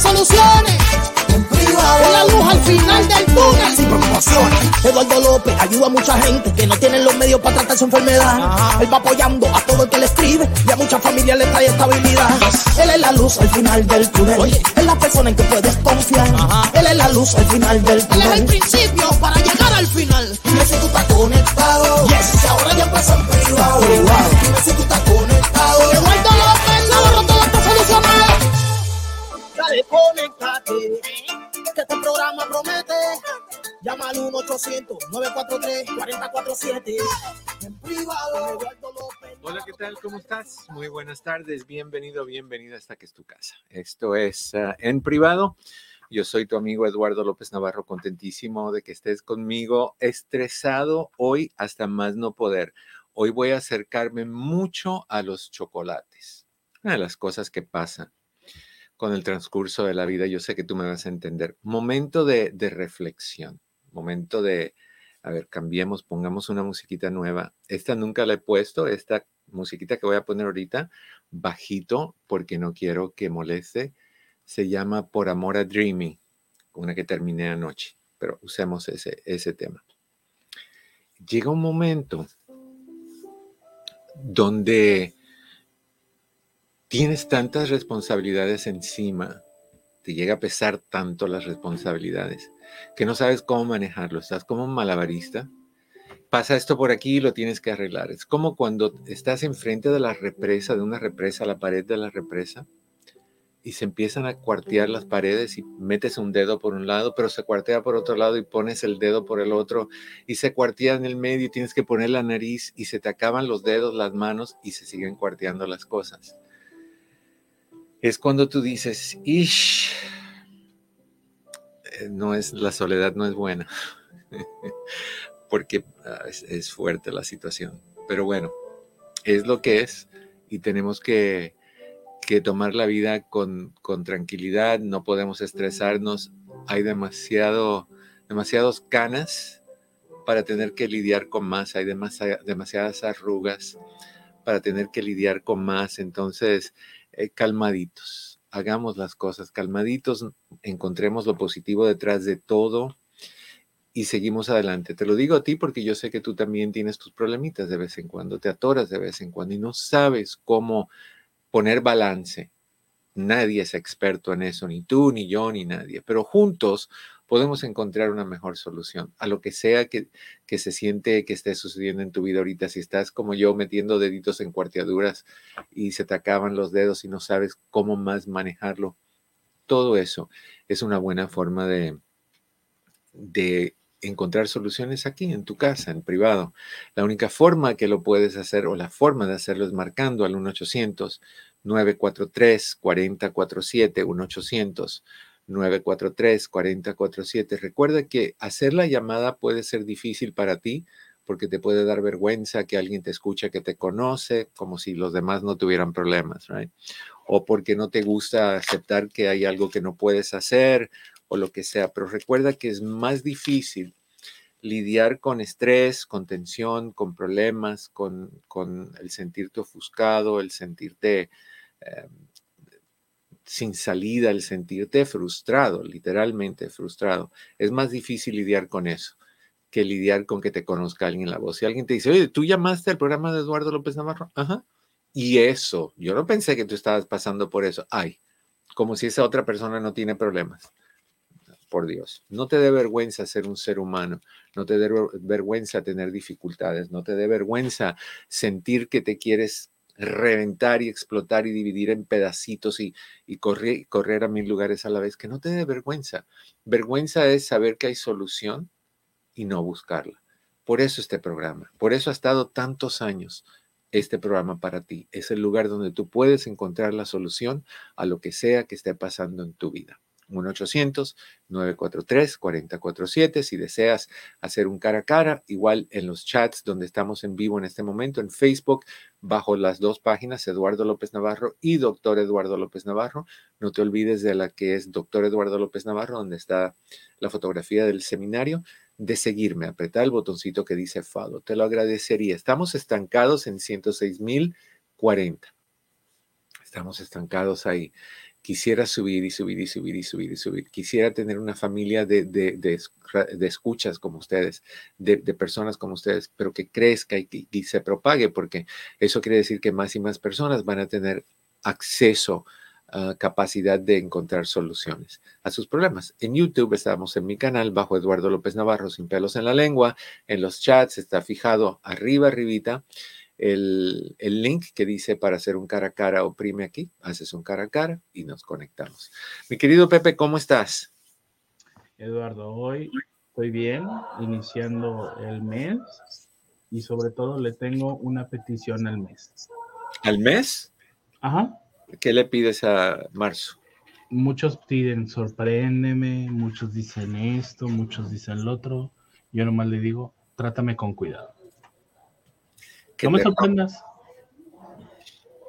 soluciones. En privado. Es la luz al final del túnel sin preocupaciones. Eduardo López ayuda a mucha gente que no tienen los medios para tratar su enfermedad. Él va apoyando a todo el que le escribe y a muchas familias le trae estabilidad. Él es la luz al final del túnel. Es la persona en que puedes confiar. Él es la luz al final del túnel. Él es el principio para llegar al final. Dime si tú estás conectado. Yes. ahora ya empezó en privado. Dime si tú estás conectado. Conéctate. Que este programa promete. Llama al 1-800-943-4047. En privado, Eduardo López. Hola, ¿qué tal? ¿Cómo estás? Muy buenas tardes. Bienvenido, bienvenida hasta que es tu casa. Esto es ah, en privado. Yo soy tu amigo Eduardo López Navarro, contentísimo de que estés conmigo, estresado hoy hasta más no poder. Hoy voy a acercarme mucho a los chocolates. Una de las cosas que pasan con el transcurso de la vida, yo sé que tú me vas a entender. Momento de, reflexión, momento de, a ver, cambiemos, pongamos una musiquita nueva. Esta nunca la he puesto, esta musiquita que voy a poner ahorita, bajito, porque no quiero que moleste. Se llama Por Amor a Dreaming, una que terminé anoche, pero usemos ese, ese tema. Llega un momento donde tienes tantas responsabilidades encima, te llega a pesar tanto las responsabilidades, que no sabes cómo manejarlo. Estás como un malabarista. Pasa esto por aquí y lo tienes que arreglar. Es como cuando estás enfrente de la represa, de una represa, la pared de la represa, y se empiezan a cuartear las paredes y metes un dedo por un lado, pero se cuartea por otro lado y pones el dedo por el otro, y se cuartea en el medio y tienes que poner la nariz y se te acaban los dedos, las manos y se siguen cuarteando las cosas es cuando tú dices, ish, eh, no es, la soledad no es buena, porque ah, es, fuerte la situación. Pero bueno, es lo que es y tenemos que, que tomar la vida con, con, tranquilidad, no podemos estresarnos, hay demasiado, demasiados canas para tener que lidiar con más, hay demasiadas arrugas para tener que lidiar con más, entonces eh, calmaditos, hagamos las cosas calmaditos, encontremos lo positivo detrás de todo y seguimos adelante. Te lo digo a ti porque yo sé que tú también tienes tus problemitas de vez en cuando, te atoras de vez en cuando y no sabes cómo poner balance. Nadie es experto en eso, ni tú, ni yo, ni nadie, pero juntos podemos encontrar una mejor solución a lo que sea que, se siente que esté sucediendo en tu vida ahorita. Si estás como yo metiendo deditos en cuarteaduras y se te acaban los dedos y no sabes cómo más manejarlo, todo eso es una buena forma de, de encontrar soluciones aquí en tu casa, en privado. La única forma que lo puedes hacer o la forma de hacerlo es marcando al 1-800. 943-4047, 1-800 943-4047. Recuerda que hacer la llamada puede ser difícil para ti porque te puede dar vergüenza que alguien te escuche, que te conoce, como si los demás no tuvieran problemas, right? O porque no te gusta aceptar que hay algo que no puedes hacer o lo que sea. Pero recuerda que es más difícil lidiar con estrés, con tensión, con problemas, con, con el sentirte ofuscado, el sentirte eh, sin salida, el sentirte frustrado, literalmente frustrado. Es más difícil lidiar con eso que lidiar con que te conozca alguien en la voz. Si alguien te dice, oye, ¿tú llamaste al programa de Eduardo López Navarro? Ajá. Y eso, yo no pensé que tú estabas pasando por eso. Ay, como si esa otra persona no tiene problemas. Por Dios, no te dé vergüenza ser un ser humano, no te dé vergüenza tener dificultades, no te dé vergüenza sentir que te quieres reventar y explotar y dividir en pedacitos y, y correr, correr a mil lugares a la vez, que no te dé vergüenza. Vergüenza es saber que hay solución y no buscarla. Por eso este programa, por eso ha estado tantos años este programa para ti. Es el lugar donde tú puedes encontrar la solución a lo que sea que esté pasando en tu vida. 1-800-943-4047. Si deseas hacer un cara a cara, igual en los chats donde estamos en vivo en este momento, en Facebook, bajo las dos páginas, Eduardo López Navarro y Doctor Eduardo López Navarro. No te olvides de la que es Doctor Eduardo López Navarro, donde está la fotografía del seminario, de seguirme, apretar el botoncito que dice follow. Te lo agradecería. Estamos estancados en 106.040. Estamos estancados ahí quisiera subir y subir y subir y subir y subir. Quisiera tener una familia de, de, de, escuchas como ustedes, de, personas como ustedes, pero que crezca y, y, se propague, porque eso quiere decir que más y más personas van a tener acceso a capacidad de encontrar soluciones a sus problemas. En YouTube estamos en mi canal bajo Eduardo López Navarro, sin pelos en la lengua. En los chats está fijado arriba, arribita el, link que dice para hacer un cara a cara, oprime aquí, haces un cara a cara y nos conectamos. Mi querido Pepe, ¿cómo estás? Eduardo, hoy estoy bien, iniciando el mes y sobre todo le tengo una petición al mes. ¿Al mes? Ajá. ¿Qué le pides a marzo? Muchos piden sorpréndeme, muchos dicen esto, muchos dicen lo otro. Yo nomás le digo, trátame con cuidado no me sorprendas.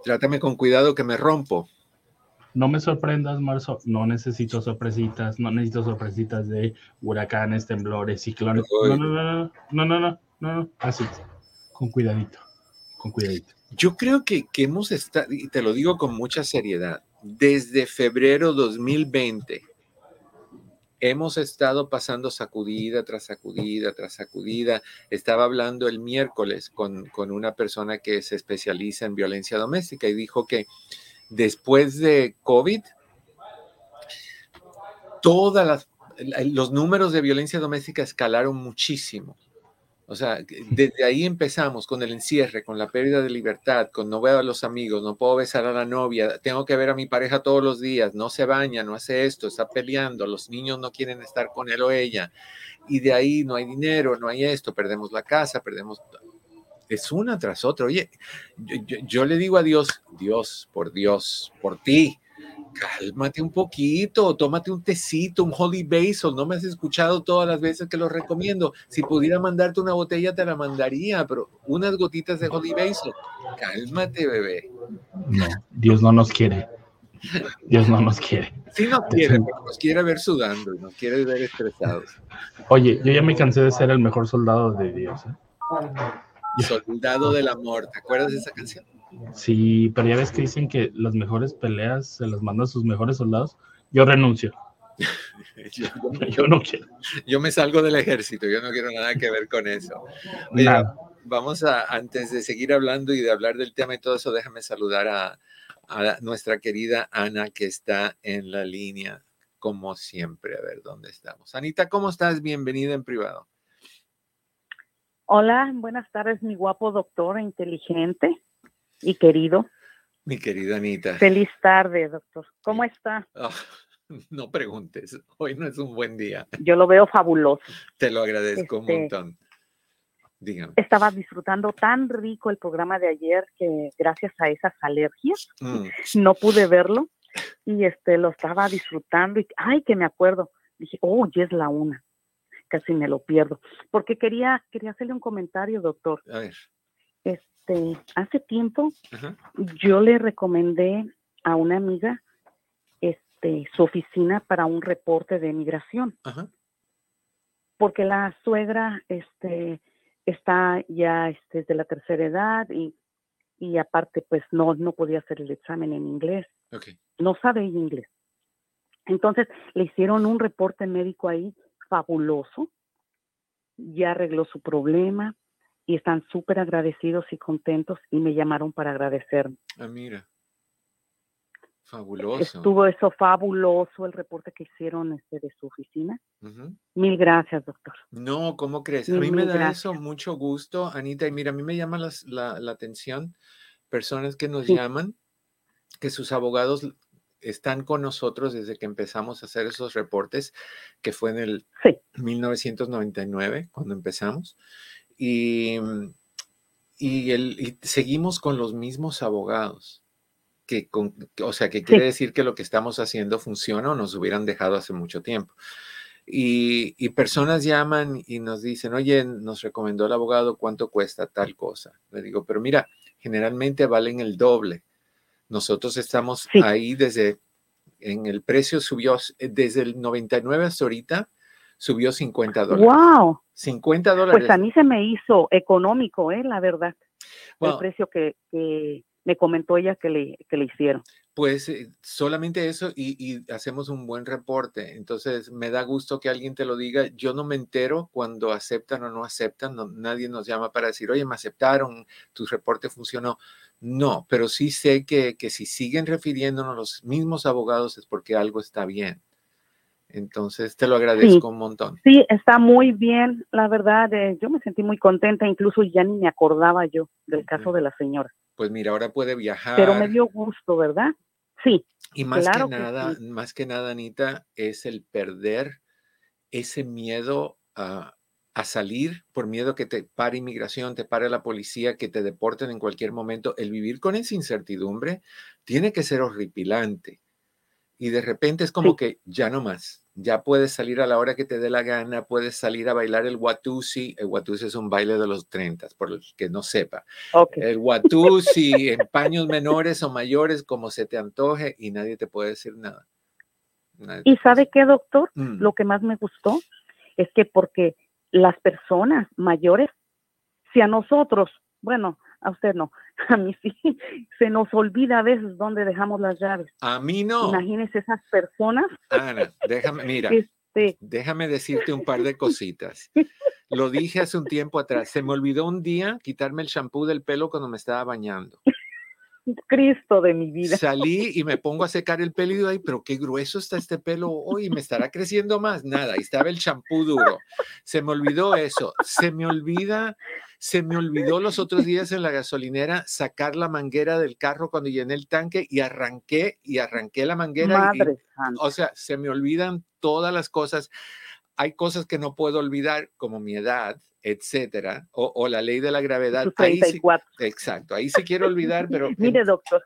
Trátame con cuidado que me rompo. No me sorprendas, Marzo. No necesito sorpresitas. No necesito sorpresitas de huracanes, temblores, ciclones. No, no, no, no, no, no, no, no, Así. Con cuidadito. Con cuidadito. Yo creo que, que hemos estado, y te lo digo con mucha seriedad, desde febrero 2020 hemos estado pasando sacudida tras sacudida tras sacudida. Estaba hablando el miércoles con, con, una persona que se especializa en violencia doméstica y dijo que después de COVID, todas los números de violencia doméstica escalaron muchísimo. O sea, desde ahí empezamos con el encierre, con la pérdida de libertad, con no veo a los amigos, no puedo besar a la novia, tengo que ver a mi pareja todos los días, no se baña, no hace esto, está peleando, los niños no quieren estar con él o ella. Y de ahí no hay dinero, no hay esto, perdemos la casa, perdemos... Es una tras otra. Oye, yo, yo le digo a Dios, Dios, por Dios, por ti, cálmate un poquito, tómate un tecito, un holy basil. No me has escuchado todas las veces que lo recomiendo. Si pudiera mandarte una botella, te la mandaría, pero unas gotitas de holy basil. Cálmate, bebé. No, Dios no nos quiere. Dios no nos quiere. Sí nos quiere, nos quiere ver sudando y nos quiere ver estresados. Oye, yo ya me cansé de ser el mejor soldado de Dios. ¿eh? Soldado del amor, ¿te acuerdas de esa canción? Sí, pero ya ves que dicen que las mejores peleas se las mandan sus mejores soldados. Yo renuncio. yo, no quiero. Yo me salgo del ejército, yo no quiero nada que ver con eso. vamos a, antes de seguir hablando y de hablar del tema y todo eso, déjame saludar a, a nuestra querida Ana que está en la línea, como siempre. A ver dónde estamos. Anita, ¿cómo estás? Bienvenida en privado. Hola, buenas tardes, mi guapo doctor inteligente y querido. Mi querida Anita. Feliz tarde, doctor. ¿Cómo está? Ah, no preguntes, hoy no es un buen día. Yo lo veo fabuloso. Te lo agradezco un este, montón. Dígame. Estaba disfrutando tan rico el programa de ayer que gracias a esas alergias mm. no pude verlo y este lo estaba disfrutando y ay que me acuerdo dije oh ya es la una casi me lo pierdo porque quería quería hacerle un comentario doctor a ver este, hace tiempo yo le recomendé a una amiga este, su oficina para un reporte de migración. Porque la suegra este, está ya este, de la tercera edad y, y aparte pues no, no podía hacer el examen en inglés. No sabe inglés. Entonces le hicieron un reporte médico ahí fabuloso, ya arregló su problema, y están súper agradecidos y contentos y me llamaron para agradecerme. Ah, mira. Fabuloso. Estuvo eso fabuloso el reporte que hicieron este de su oficina. Mil gracias, doctor. No, ¿cómo crees? a mí me da eso mucho gusto, Anita. Y mira, a mí me llama la, la, atención personas que nos llaman, que sus abogados están con nosotros desde que empezamos a hacer esos reportes, que fue en el 1999, cuando empezamos. Y, y, el, seguimos con los mismos abogados que, o sea, que quiere decir que lo que estamos haciendo funciona o nos hubieran dejado hace mucho tiempo. Y, y, personas llaman y nos dicen, oye, nos recomendó el abogado cuánto cuesta tal cosa. Le digo, pero mira, generalmente valen el doble. Nosotros estamos ahí desde, en el precio subió, desde el 99 hasta ahorita, subió 50 dólares. ¡Wow! 50 dólares. Pues a mí se me hizo económico, ¿eh? La verdad. el precio que, que, me comentó ella que le, que le hicieron. Pues eh, solamente eso y, hacemos un buen reporte. Entonces me da gusto que alguien te lo diga. Yo no me entero cuando aceptan o no aceptan. nadie nos llama para decir, oye, me aceptaron, tu reporte funcionó. No, pero sí sé que, que si siguen refiriéndonos los mismos abogados es porque algo está bien. Entonces te lo agradezco un montón. Sí, está muy bien, la verdad. Eh, yo me sentí muy contenta, incluso ya ni me acordaba yo del caso de la señora. Pues mira, ahora puede viajar. Pero me dio gusto, ¿verdad? Sí. Y más que nada, más que nada, Anita, es el perder ese miedo a, salir por miedo que te pare inmigración, te pare la policía, que te deporten en cualquier momento. El vivir con esa incertidumbre tiene que ser horripilante. Y de repente es como que ya no más ya puedes salir a la hora que te dé la gana, puedes salir a bailar el Watusi. El Watusi es un baile de los 30, por el que no sepa. El Watusi en paños menores o mayores, como se te antoje, y nadie te puede decir nada. ¿Y sabe qué, doctor? Mm. Lo que más me gustó es que porque las personas mayores, si a nosotros, bueno, a usted no, a mí sí, se nos olvida a veces dónde dejamos las llaves. A mí no. Imagínese esas personas. Ana, déjame, mira, este déjame decirte un par de cositas. Lo dije hace un tiempo atrás, se me olvidó un día quitarme el shampoo del pelo cuando me estaba bañando. Cristo de mi vida. Salí y me pongo a secar el pelo y digo, ay, pero qué grueso está este pelo hoy, me estará creciendo más. Nada, ahí estaba el champú duro. Se me olvidó eso. Se me olvida se me olvidó los otros días en la gasolinera sacar la manguera del carro cuando llené el tanque y arranqué y arranqué la manguera. o sea, se me olvidan todas las cosas. Hay cosas que no puedo olvidar, como mi edad, etcétera, o, la ley de la gravedad. Ahí exacto, ahí sí quiero olvidar, pero. Mire, doctor.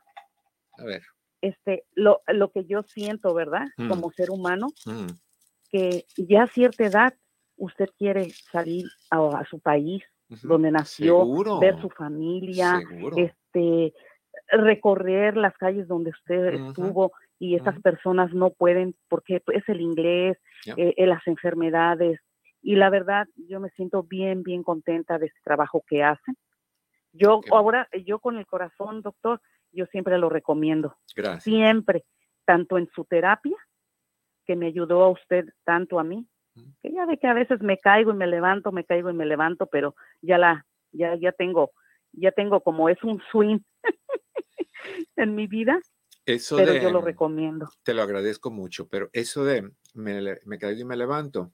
A ver. Este, lo, lo que yo siento, ¿verdad? Mm. Como ser humano, mm. que ya a cierta edad usted quiere salir a su país, donde nació, ver su familia, este recorrer las calles donde usted estuvo y esas personas no pueden porque es el inglés, eh, eh, las enfermedades. Y la verdad yo me siento bien bien contenta de este trabajo que hacen. Yo ahora yo con el corazón, doctor, yo siempre lo recomiendo. Gracias. Siempre, tanto en su terapia que me ayudó a usted tanto a mí que ya de que a veces me caigo y me levanto, me caigo y me levanto, pero ya la, ya, ya tengo, ya tengo como es un swing en mi vida. Eso pero yo lo recomiendo. Te lo agradezco mucho, pero eso de me, me caigo y me levanto,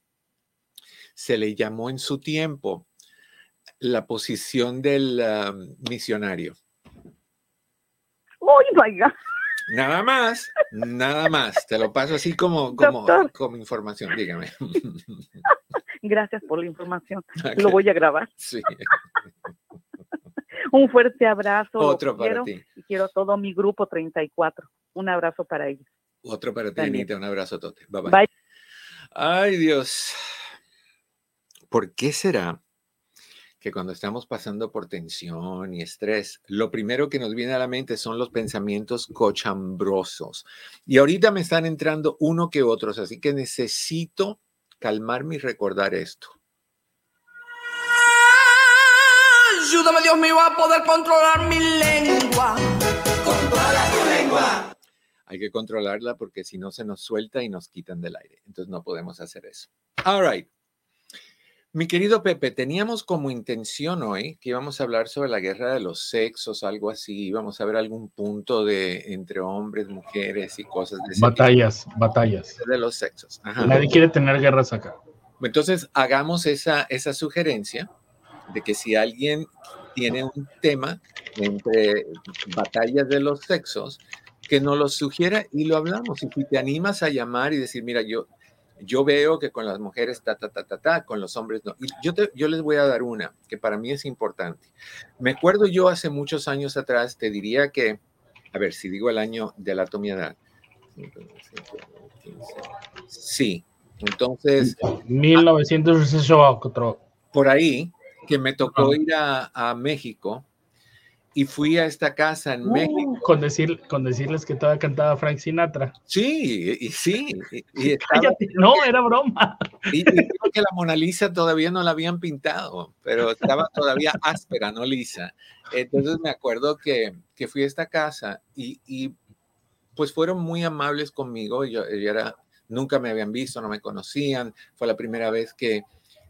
se le llamó en su tiempo la posición del misionario. ¡Uy, vaya! Nada más, nada más. Te lo paso así como, como, como información. Dígame. Gracias por la información. Lo voy a grabar. Sí. Un fuerte abrazo. Otro para ti. Y quiero todo mi grupo 34. Un abrazo para ellos. Otro para ti, Anita. Un abrazo, Tote. Bye, bye. Ay, Dios. ¿Por qué será que cuando estamos pasando por tensión y estrés, lo primero que nos viene a la mente son los pensamientos cochambrosos. Y ahorita me están entrando uno que otros, así que necesito calmarme y recordar esto. Ayúdame, Dios mío, a poder controlar mi lengua. Controla tu lengua. Hay que controlarla porque si no se nos suelta y nos quitan del aire. Entonces no podemos hacer eso. All right. Mi querido Pepe, teníamos como intención hoy que íbamos a hablar sobre la guerra de los sexos, algo así, íbamos a ver algún punto de entre hombres, mujeres y cosas de ese Batallas, batallas. De los sexos. Nadie quiere tener guerras acá. Entonces, hagamos esa, esa sugerencia de que si alguien tiene un tema entre batallas de los sexos, que nos lo sugiera y lo hablamos. Y si te animas a llamar y decir, mira, yo yo veo que con las mujeres ta, ta, ta, ta, ta, con los hombres no. Y yo, yo les voy a dar una que para mí es importante. Me acuerdo yo hace muchos años atrás, te diría que a ver, si digo el año de la edad. Sí, entonces... 1968. Por ahí, que me tocó ir a, a México y fui a esta casa en México. Con, decir, con decirles que todavía cantaba Frank Sinatra. Sí, y, sí. Y, no, era broma. Y, creo que la Mona Lisa todavía no la habían pintado, pero estaba todavía áspera, no lisa. Entonces me acuerdo que, que fui a esta casa y, pues fueron muy amables conmigo. Yo, era, nunca me habían visto, no me conocían. Fue la primera vez que,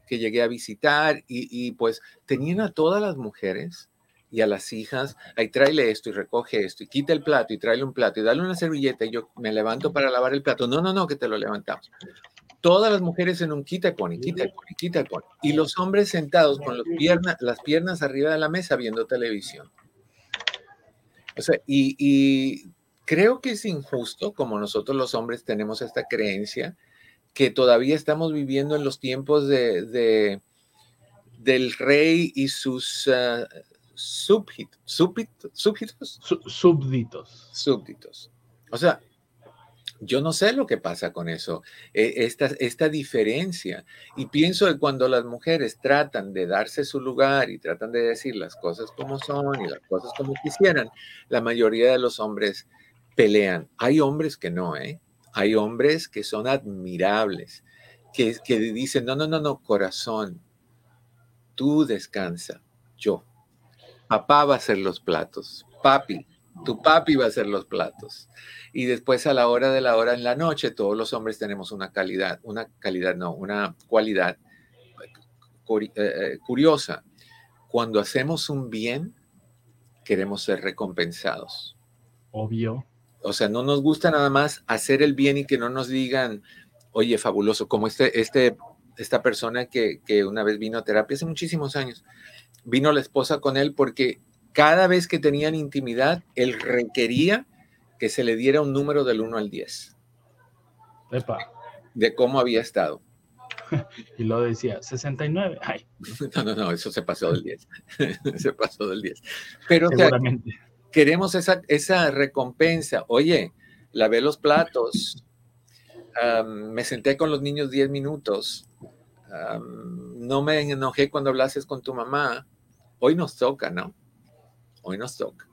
que llegué a visitar y pues tenían a todas las mujeres y a las hijas, ahí tráele esto y recoge esto y quita el plato y tráele un plato y dale una servilleta y yo me levanto para lavar el plato. No, no, no, que te lo levantamos. Todas las mujeres en un quita y pone, quita y pone, quita y pone. Y los hombres sentados con las piernas, las piernas arriba de la mesa viendo televisión. O sea, y, creo que es injusto, como nosotros los hombres tenemos esta creencia, que todavía estamos viviendo en los tiempos de, del rey y sus... Ah, súbditos, súbditos, súbditos. Súbditos. O sea, yo no sé lo que pasa con eso, e, esta, esta diferencia. Y pienso que cuando las mujeres tratan de darse su lugar y tratan de decir las cosas como son y las cosas como quisieran, la mayoría de los hombres pelean. Hay hombres que no, ¿eh? Hay hombres que son admirables, que, que dicen, no, no, no, no, corazón, tú descansa, yo papá va a hacer los platos, papi, tu papi va a hacer los platos. Y después a la hora de la hora en la noche, todos los hombres tenemos una calidad, una calidad, no, una cualidad eh, eh, curiosa. Cuando hacemos un bien, queremos ser recompensados. Obvio. O sea, no nos gusta nada más hacer el bien y que no nos digan, oye, fabuloso, como este, este, esta persona que, que una vez vino a terapia hace muchísimos años vino la esposa con él porque cada vez que tenían intimidad, él requería que se le diera un número del 1 al 10. De cómo había estado. Y lo decía, 69. Ay. No, no, no, eso se pasó del 10. se pasó del 10. Pero queremos esa, esa recompensa. Oye, lavé los platos, me senté con los niños 10 minutos, no me enojé cuando hablases con tu mamá, hoy nos toca, ¿no? Hoy nos toca.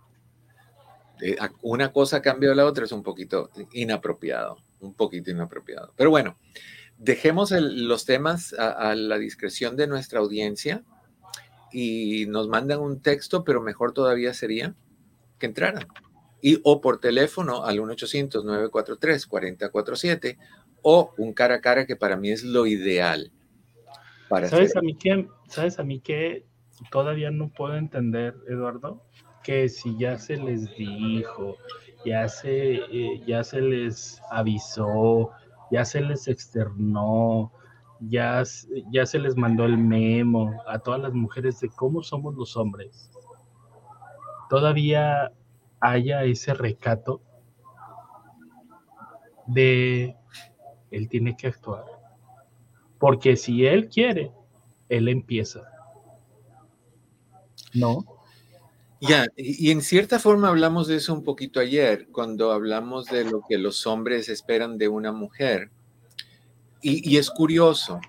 Eh, una cosa cambio de la otra es un poquito inapropiado, un poquito inapropiado. Pero bueno, dejemos los temas a, la discreción de nuestra audiencia y nos mandan un texto, pero mejor todavía sería que entraran. Y o por teléfono al 1-800-943-4047 o un cara a cara que para mí es lo ideal. ¿Sabes a mí qué? ¿Sabes a mí qué? Todavía no puedo entender, Eduardo, que si ya se les dijo, ya se, eh, ya se les avisó, ya se les externó, ya, ya se les mandó el memo a todas las mujeres de cómo somos los hombres. Todavía haya ese recato de él tiene que actuar porque si él quiere, él empieza. ¿No? Ya, y, en cierta forma hablamos de eso un poquito ayer, cuando hablamos de lo que los hombres esperan de una mujer. Y, y es curioso,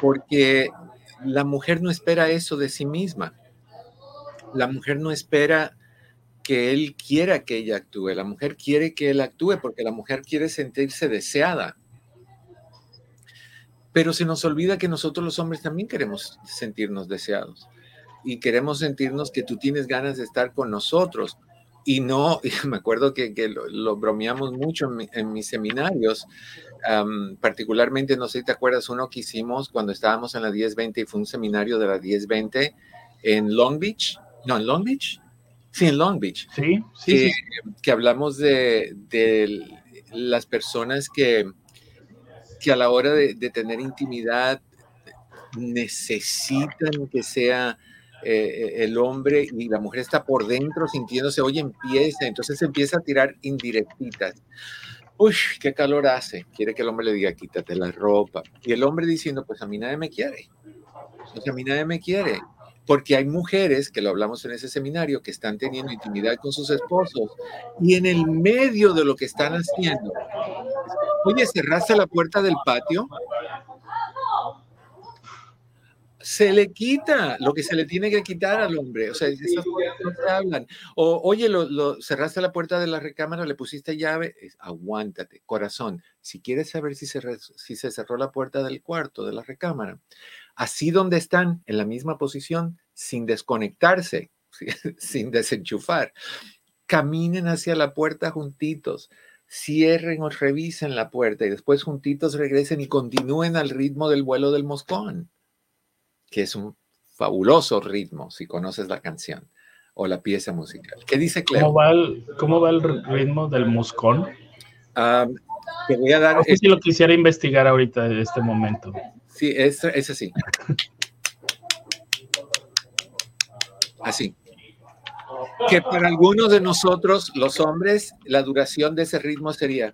porque la mujer no espera eso de sí misma. La mujer no espera que él quiera que ella actúe. La mujer quiere que él actúe porque la mujer quiere sentirse deseada pero se nos olvida que nosotros los hombres también queremos sentirnos deseados y queremos sentirnos que tú tienes ganas de estar con nosotros. Y no, me acuerdo que, lo, bromeamos mucho en, mis seminarios, particularmente, no sé si te acuerdas, uno que hicimos cuando estábamos en la 1020 y fue un seminario de la 1020 en Long Beach, no, en Long Beach, sí, en Long Beach. Sí, sí. Que, hablamos de, de las personas que, que a la hora de, tener intimidad necesitan que sea eh, el hombre y la mujer está por dentro sintiéndose, oye, empieza, entonces empieza a tirar indirectitas. Uy, qué calor hace. Quiere que el hombre le diga, quítate la ropa. Y el hombre diciendo, pues a mí nadie me quiere. Pues a mí nadie me quiere. Porque hay mujeres, que lo hablamos en ese seminario, que están teniendo intimidad con sus esposos y en el medio de lo que están haciendo, oye, cerraste la puerta del patio, se le quita lo que se le tiene que quitar al hombre. O sea, esas cosas no se hablan. O, oye, lo, cerraste la puerta de la recámara, le pusiste llave, aguántate, corazón. Si quieres saber si se, si se cerró la puerta del cuarto, de la recámara, así donde están, en la misma posición, sin desconectarse, sin desenchufar, caminen hacia la puerta juntitos cierren o revisen la puerta y después juntitos regresen y continúen al ritmo del vuelo del moscón que es un fabuloso ritmo, si conoces la canción o la pieza musical. ¿Qué dice Cleo? ¿Cómo va el, cómo va el ritmo del moscón? te voy a dar... Si lo quisiera investigar ahorita en este momento. Sí, es, es así. Así. Que para algunos de nosotros, los hombres, la duración de ese ritmo sería...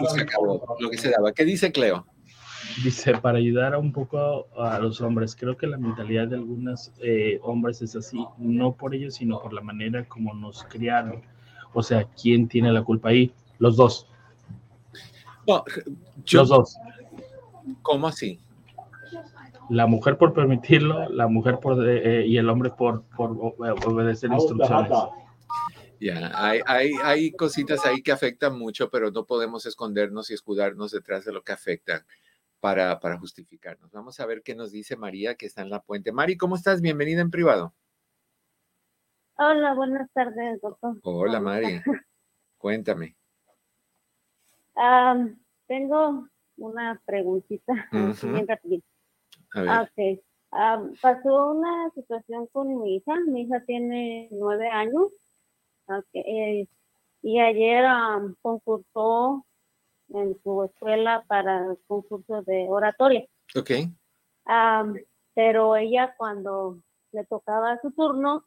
Y se acabó lo que se daba. ¿Qué dice Cleo? Dice, para ayudar un poco a los hombres, creo que la mentalidad de algunos eh, hombres es así, no por ellos, sino por la manera como nos criaron. O sea, ¿quién tiene la culpa ahí? Los dos. los dos. ¿Cómo así? La mujer por permitirlo, la mujer por eh, y el hombre por, por obedecer instrucciones. Ya, hay, hay, hay cositas ahí que afectan mucho, pero no podemos escondernos y escudarnos detrás de lo que afecta para, para justificarnos. Vamos a ver qué nos dice María, que está en la puente. Mari, ¿cómo estás? Bienvenida en privado. Hola, buenas tardes, doctor. Hola, Mari. Cuéntame. tengo una preguntita bien rapidito. Okay. pasó una situación con mi hija. Mi hija tiene nueve años. Okay. y ayer concursó en su escuela para el concurso de oratoria. Ok. pero ella cuando le tocaba su turno,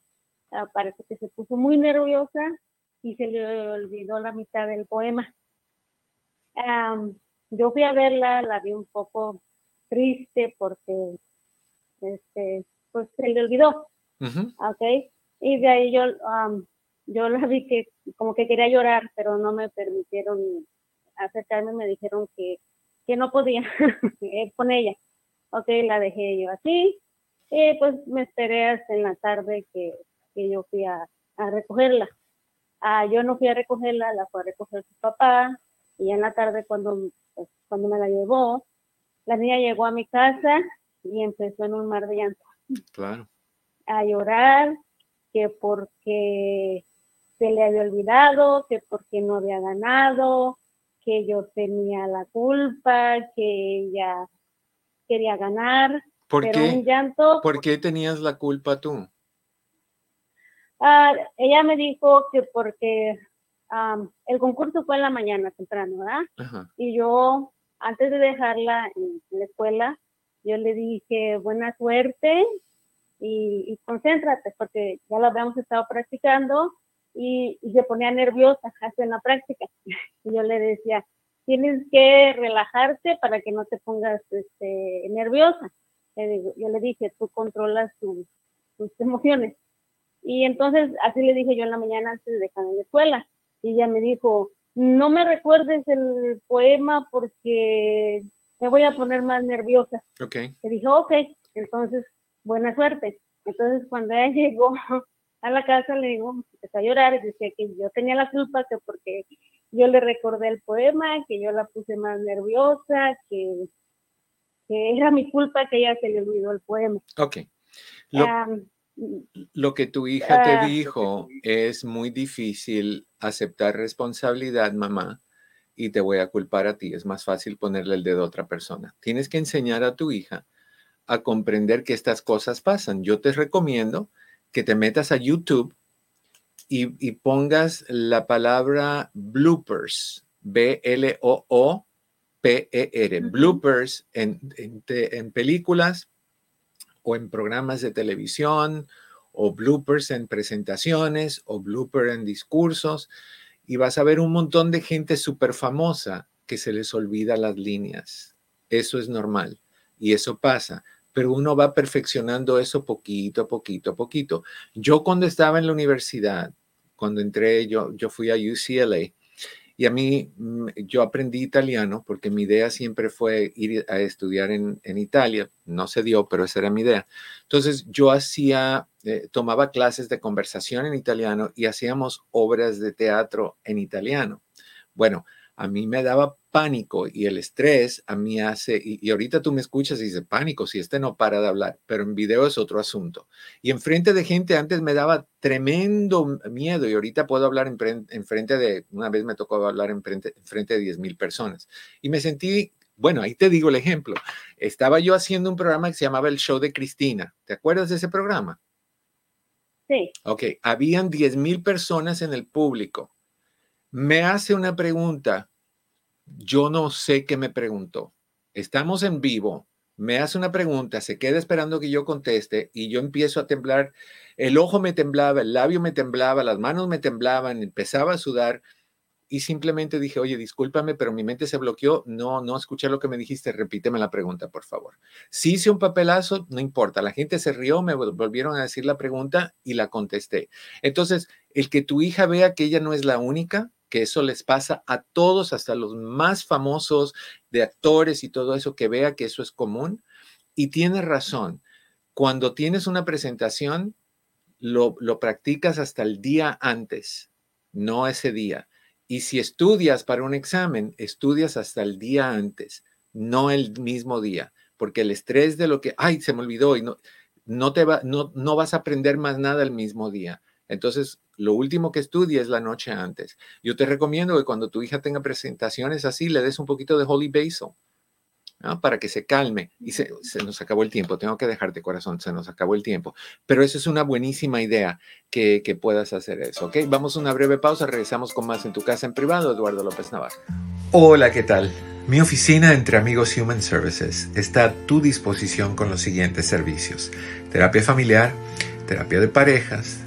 ah, parece que se puso muy nerviosa y se le olvidó la mitad del poema. Yo fui a verla, la vi un poco triste porque este, pues se le olvidó. Ok. Y de ahí yo, yo la vi que como que quería llorar, pero no me permitieron acercarme me dijeron que, que no podía con ella. Ok, la dejé yo así. y pues me esperé hasta en la tarde que, que yo fui a, a recogerla. Ah, yo no fui a recogerla, la fue a recoger su papá. Y en la tarde cuando, pues, cuando me la llevó, la niña llegó a mi casa y empezó en un mar de llanto. Claro. A llorar, que porque se le había olvidado, que porque no había ganado, que yo tenía la culpa, que ella quería ganar. ¿Por qué? llanto. ¿Por qué tenías la culpa tú? Ah, ella me dijo que porque el concurso fue en la mañana temprano, ¿verdad? Y yo, antes de dejarla en la escuela, yo le dije buena suerte y, y concéntrate, porque ya lo habíamos estado practicando y, se ponía nerviosa hasta en la práctica. Y yo le decía, tienes que relajarte para que no te pongas este, nerviosa. yo le dije, tú controlas tus emociones. Y entonces así le dije yo en la mañana antes de dejar en la escuela. Y ella me dijo, no me recuerdes el poema porque me voy a poner más nerviosa. Okay. Le dije, ok, entonces buena suerte. Entonces cuando ella llegó a la casa le digo, empezó a llorar y decía que yo tenía la culpa, que porque yo le recordé el poema, que yo la puse más nerviosa, que, era mi culpa que ella se le olvidó el poema. Ok. Lo, que tu hija te ah, dijo es muy difícil aceptar responsabilidad, mamá, y te voy a culpar a ti. Es más fácil ponerle el dedo a otra persona. Tienes que enseñar a tu hija a comprender que estas cosas pasan. Yo te recomiendo que te metas a YouTube y, pongas la palabra bloopers, B-L-O-O-P-E-R, bloopers en, en, películas o en programas de televisión o bloopers en presentaciones o bloopers en discursos y vas a ver un montón de gente súper famosa que se les olvida las líneas. Eso es normal y eso pasa pero uno va perfeccionando eso poquito poquito poquito. Yo cuando estaba en la universidad, cuando entré, yo, yo fui a UCLA y a mí, mm, yo aprendí italiano porque mi idea siempre fue ir a estudiar en, Italia. No se dio, pero esa era mi idea. Entonces, yo hacía, eh, tomaba clases de conversación en italiano y hacíamos obras de teatro en italiano. Bueno, a mí me daba pánico y el estrés a mí hace, y, ahorita tú me escuchas y dices pánico, si este no para de hablar, pero en video es otro asunto. Y enfrente de gente antes me daba tremendo miedo y ahorita puedo hablar en, frente de, una vez me tocó hablar en frente, en frente de 10 mil personas y me sentí bueno, ahí te digo el ejemplo. Estaba yo haciendo un programa que se llamaba El Show de Cristina. ¿Te acuerdas de ese programa? Sí. Ok, habían 10 mil personas en el público me hace una pregunta, yo no sé qué me preguntó. Estamos en vivo, me hace una pregunta, se queda esperando que yo conteste y yo empiezo a temblar, el ojo me temblaba, el labio me temblaba, las manos me temblaban, empezaba a sudar y simplemente dije, oye, discúlpame, pero mi mente se bloqueó, no, no escuché lo que me dijiste, repíteme la pregunta, por favor. Si hice un papelazo, no importa, la gente se rió, me volvieron a decir la pregunta y la contesté. Entonces, el que tu hija vea que ella no es la única, que eso les pasa a todos, hasta los más famosos de actores y todo eso, que vea que eso es común. Y tiene razón, cuando tienes una presentación, lo, lo practicas hasta el día antes, no ese día. Y si estudias para un examen, estudias hasta el día antes, no el mismo día, porque el estrés de lo que, ay, se me olvidó y no, no, te va, no, no vas a aprender más nada el mismo día. Entonces, lo último que estudie es la noche antes. Yo te recomiendo que cuando tu hija tenga presentaciones así, le des un poquito de Holy Basil. para que se calme. Y se, nos acabó el tiempo. Tengo que dejarte, corazón, se nos acabó el tiempo. Pero eso es una buenísima idea que, que puedas hacer eso. ¿Ok? Vamos a una breve pausa. Regresamos con más en tu casa en privado, Eduardo López Navarro. Hola, ¿qué tal? Mi oficina entre amigos Human Services está a tu disposición con los siguientes servicios. Terapia familiar, terapia de parejas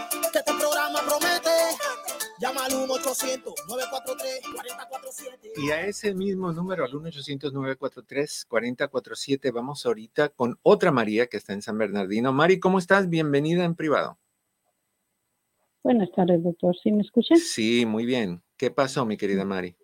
Llama al 1-800-943-4047. Y a ese mismo número, al 1-800-943-4047, vamos ahorita con otra María que está en San Bernardino. Mari, ¿cómo estás? Bienvenida en privado. Buenas tardes, doctor. ¿Sí me escuchas? Sí, muy bien. ¿Qué pasó, mi querida Mari?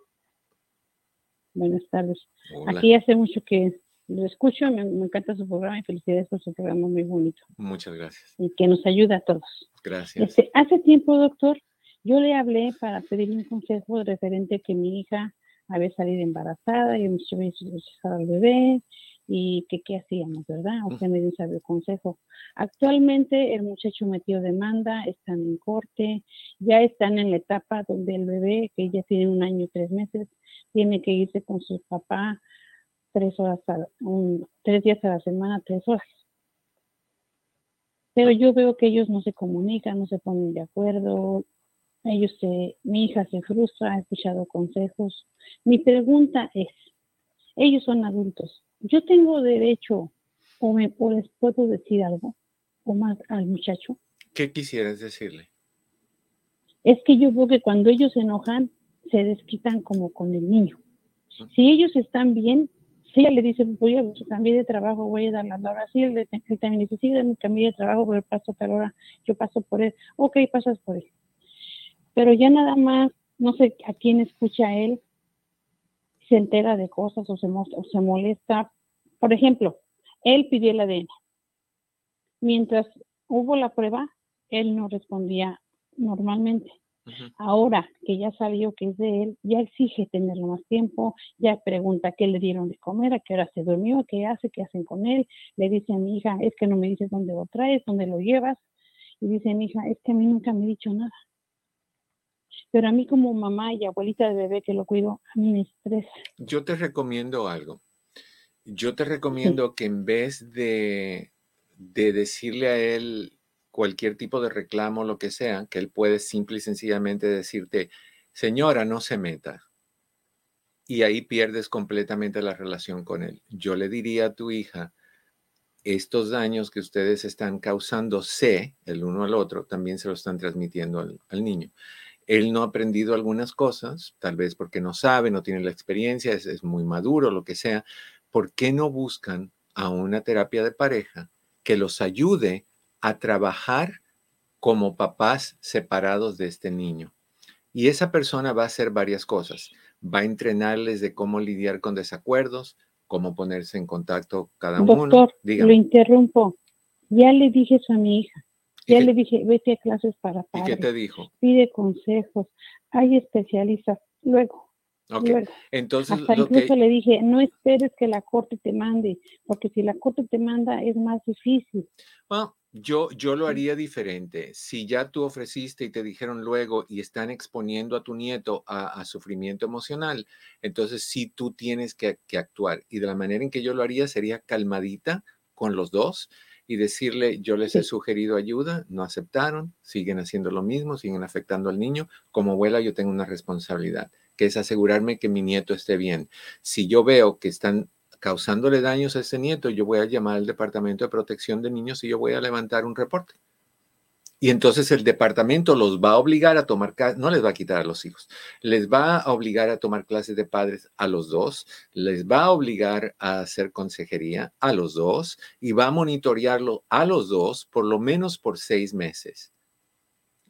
Buenas tardes. Aquí hace mucho que lo escucho, me, encanta su programa y felicidades por su programa muy bonito. Muchas gracias. Y que nos ayuda a todos. Gracias. Este, hace tiempo, doctor, yo le hablé para pedirle un consejo referente a que mi hija había salido embarazada y mucho había al bebé y que qué hacíamos, ¿verdad? Usted me dio un sabio consejo. Actualmente el muchacho metió demanda, están en corte, ya están en la etapa donde el bebé, que ya tiene un año y tres meses, tiene que irse con su papá tres horas, un, tres días a la semana, tres horas. Pero yo veo que ellos no se comunican, no se ponen de acuerdo, ellos se, mi hija se frustra, ha escuchado consejos. Mi pregunta es, ellos son adultos, ¿yo tengo derecho o, me, les puedo decir algo o más al muchacho? ¿Qué quisieras decirle? Es que yo veo que cuando ellos se enojan, se desquitan como con el niño. Si ellos están bien, si ella le dice, voy a cambiar de trabajo, voy a dar la hora, si él, también dice, sí, me cambié de trabajo, pero paso tal hora, yo paso por él, ok, pasas por él pero ya nada más, no sé a quién escucha él, se entera de cosas o se, o se molesta. Por ejemplo, él pidió el ADN. Mientras hubo la prueba, él no respondía normalmente. Ahora que ya sabió que es de él, ya exige tenerlo más tiempo, ya pregunta qué le dieron de comer, a qué hora se durmió, qué hace, qué hacen con él. Le dice a mi hija, es que no me dices dónde lo traes, dónde lo llevas. Y dice mi hija, es que a mí nunca me ha dicho nada. Pero a mí como mamá y abuelita de bebé que lo cuido, a mí me estresa. Yo te recomiendo algo. Yo te recomiendo que en vez de, de decirle a él cualquier tipo de reclamo, lo que sea, que él puede simple y sencillamente decirte, señora, no se meta. Y ahí pierdes completamente la relación con él. Yo le diría a tu hija, estos daños que ustedes están causando, sé, el uno al otro, también se lo están transmitiendo al, niño. Él no ha aprendido algunas cosas, tal vez porque no sabe, no tiene la experiencia, es, es muy maduro, lo que sea. ¿Por qué no buscan a una terapia de pareja que los ayude a trabajar como papás separados de este niño. Y esa persona va a hacer varias cosas. Va a entrenarles de cómo lidiar con desacuerdos, cómo ponerse en contacto cada uno. Lo interrumpo. Ya le dije eso a mi hija. Ya le dije, vete a clases para padres. ¿Y qué te dijo? Pide consejos. Hay especialistas. Luego. Ok, entonces Hasta incluso le dije, no esperes que la corte te mande, porque si la corte te manda es más difícil. Bueno, yo, yo lo haría diferente. Si ya tú ofreciste y te dijeron luego y están exponiendo a tu nieto a, sufrimiento emocional, entonces sí tú tienes que, actuar. Y de la manera en que yo lo haría sería calmadita con los dos y decirle, yo les he sugerido ayuda, no aceptaron, siguen haciendo lo mismo, siguen afectando al niño. Como abuela yo tengo una responsabilidad, que es asegurarme que mi nieto esté bien. Si yo veo que están causándole daños a ese nieto, yo voy a llamar al Departamento de Protección de Niños y yo voy a levantar un reporte. Y entonces el departamento los va a obligar a tomar, no les va a quitar a los hijos, les va a obligar a tomar clases de padres a los dos, les va a obligar a hacer consejería a los dos y va a monitorearlo a los dos por lo menos por seis meses.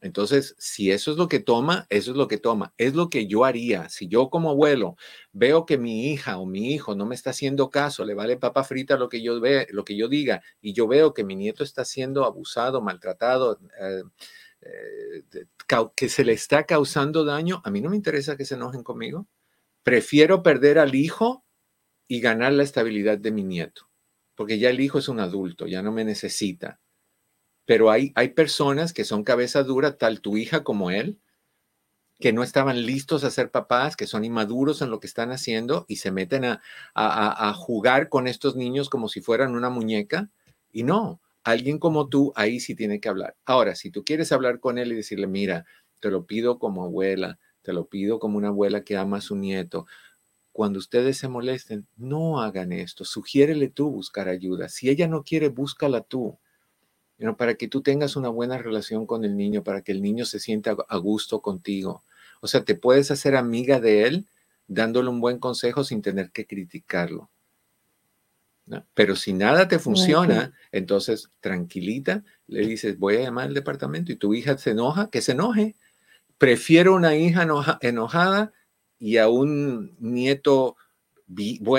Entonces, si eso es lo que toma, eso es lo que toma. Es lo que yo haría. Si yo como abuelo veo que mi hija o mi hijo no me está haciendo caso, le vale papa frita lo que yo ve, lo que yo diga, y yo veo que mi nieto está siendo abusado, maltratado, eh, eh, que se le está causando daño, a mí no me interesa que se enojen conmigo. Prefiero perder al hijo y ganar la estabilidad de mi nieto, porque ya el hijo es un adulto, ya no me necesita pero hay, hay personas que son cabeza dura, tal tu hija como él, que no estaban listos a ser papás, que son inmaduros en lo que están haciendo y se meten a, a, jugar con estos niños como si fueran una muñeca. Y no, alguien como tú ahí sí tiene que hablar. Ahora, si tú quieres hablar con él y decirle, mira, te lo pido como abuela, te lo pido como una abuela que ama a su nieto, cuando ustedes se molesten, no hagan esto, sugiérele tú buscar ayuda. Si ella no quiere, búscala tú para que tú tengas una buena relación con el niño, para que el niño se sienta a gusto contigo. O sea, te puedes hacer amiga de él dándole un buen consejo sin tener que criticarlo. Pero si nada te funciona, entonces tranquilita, le dices, voy a llamar al departamento y tu hija se enoja, que se enoje. Prefiero una hija enojada y a un nieto